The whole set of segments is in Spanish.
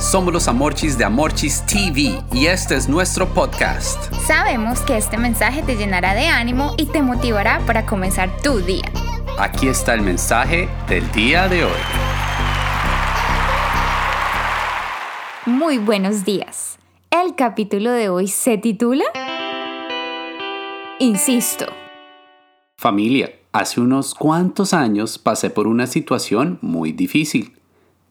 Somos los Amorchis de Amorchis TV y este es nuestro podcast. Sabemos que este mensaje te llenará de ánimo y te motivará para comenzar tu día. Aquí está el mensaje del día de hoy. Muy buenos días. El capítulo de hoy se titula Insisto. Familia, hace unos cuantos años pasé por una situación muy difícil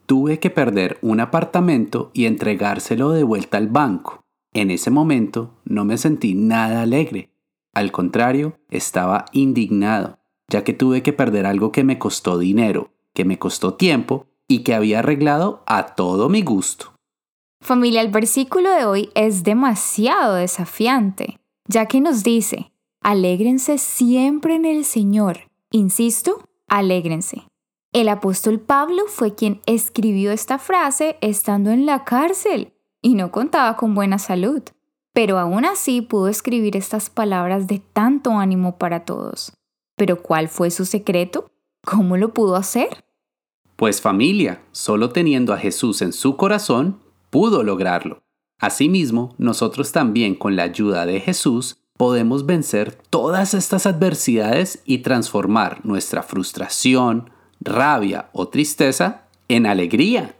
tuve que perder un apartamento y entregárselo de vuelta al banco. En ese momento no me sentí nada alegre. Al contrario, estaba indignado, ya que tuve que perder algo que me costó dinero, que me costó tiempo y que había arreglado a todo mi gusto. Familia, el versículo de hoy es demasiado desafiante, ya que nos dice, alégrense siempre en el Señor. Insisto, alégrense. El apóstol Pablo fue quien escribió esta frase estando en la cárcel y no contaba con buena salud, pero aún así pudo escribir estas palabras de tanto ánimo para todos. Pero ¿cuál fue su secreto? ¿Cómo lo pudo hacer? Pues familia, solo teniendo a Jesús en su corazón, pudo lograrlo. Asimismo, nosotros también con la ayuda de Jesús podemos vencer todas estas adversidades y transformar nuestra frustración, rabia o tristeza en alegría,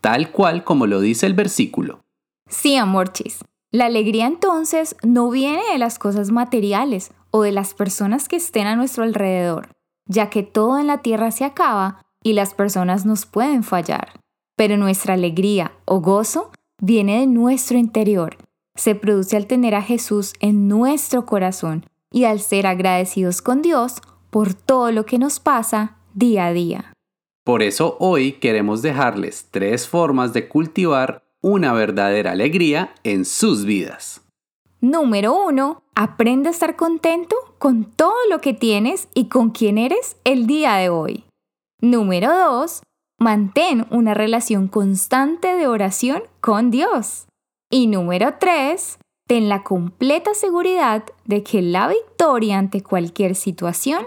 tal cual como lo dice el versículo. Sí, amorchis. La alegría entonces no viene de las cosas materiales o de las personas que estén a nuestro alrededor, ya que todo en la tierra se acaba y las personas nos pueden fallar. Pero nuestra alegría o gozo viene de nuestro interior. Se produce al tener a Jesús en nuestro corazón y al ser agradecidos con Dios por todo lo que nos pasa día a día. Por eso hoy queremos dejarles tres formas de cultivar una verdadera alegría en sus vidas. Número 1. Aprende a estar contento con todo lo que tienes y con quien eres el día de hoy. Número 2. Mantén una relación constante de oración con Dios. Y número 3. Ten la completa seguridad de que la victoria ante cualquier situación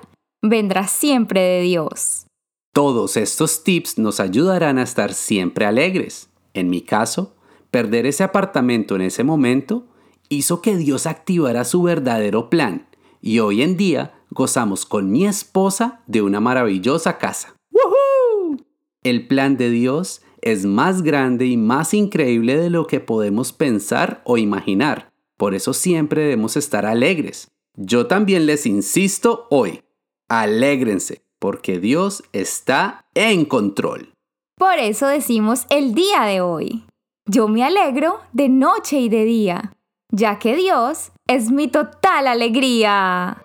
vendrá siempre de Dios. Todos estos tips nos ayudarán a estar siempre alegres. En mi caso, perder ese apartamento en ese momento hizo que Dios activara su verdadero plan y hoy en día gozamos con mi esposa de una maravillosa casa. ¡Woohoo! El plan de Dios es más grande y más increíble de lo que podemos pensar o imaginar. Por eso siempre debemos estar alegres. Yo también les insisto hoy, Alégrense, porque Dios está en control. Por eso decimos el día de hoy. Yo me alegro de noche y de día, ya que Dios es mi total alegría.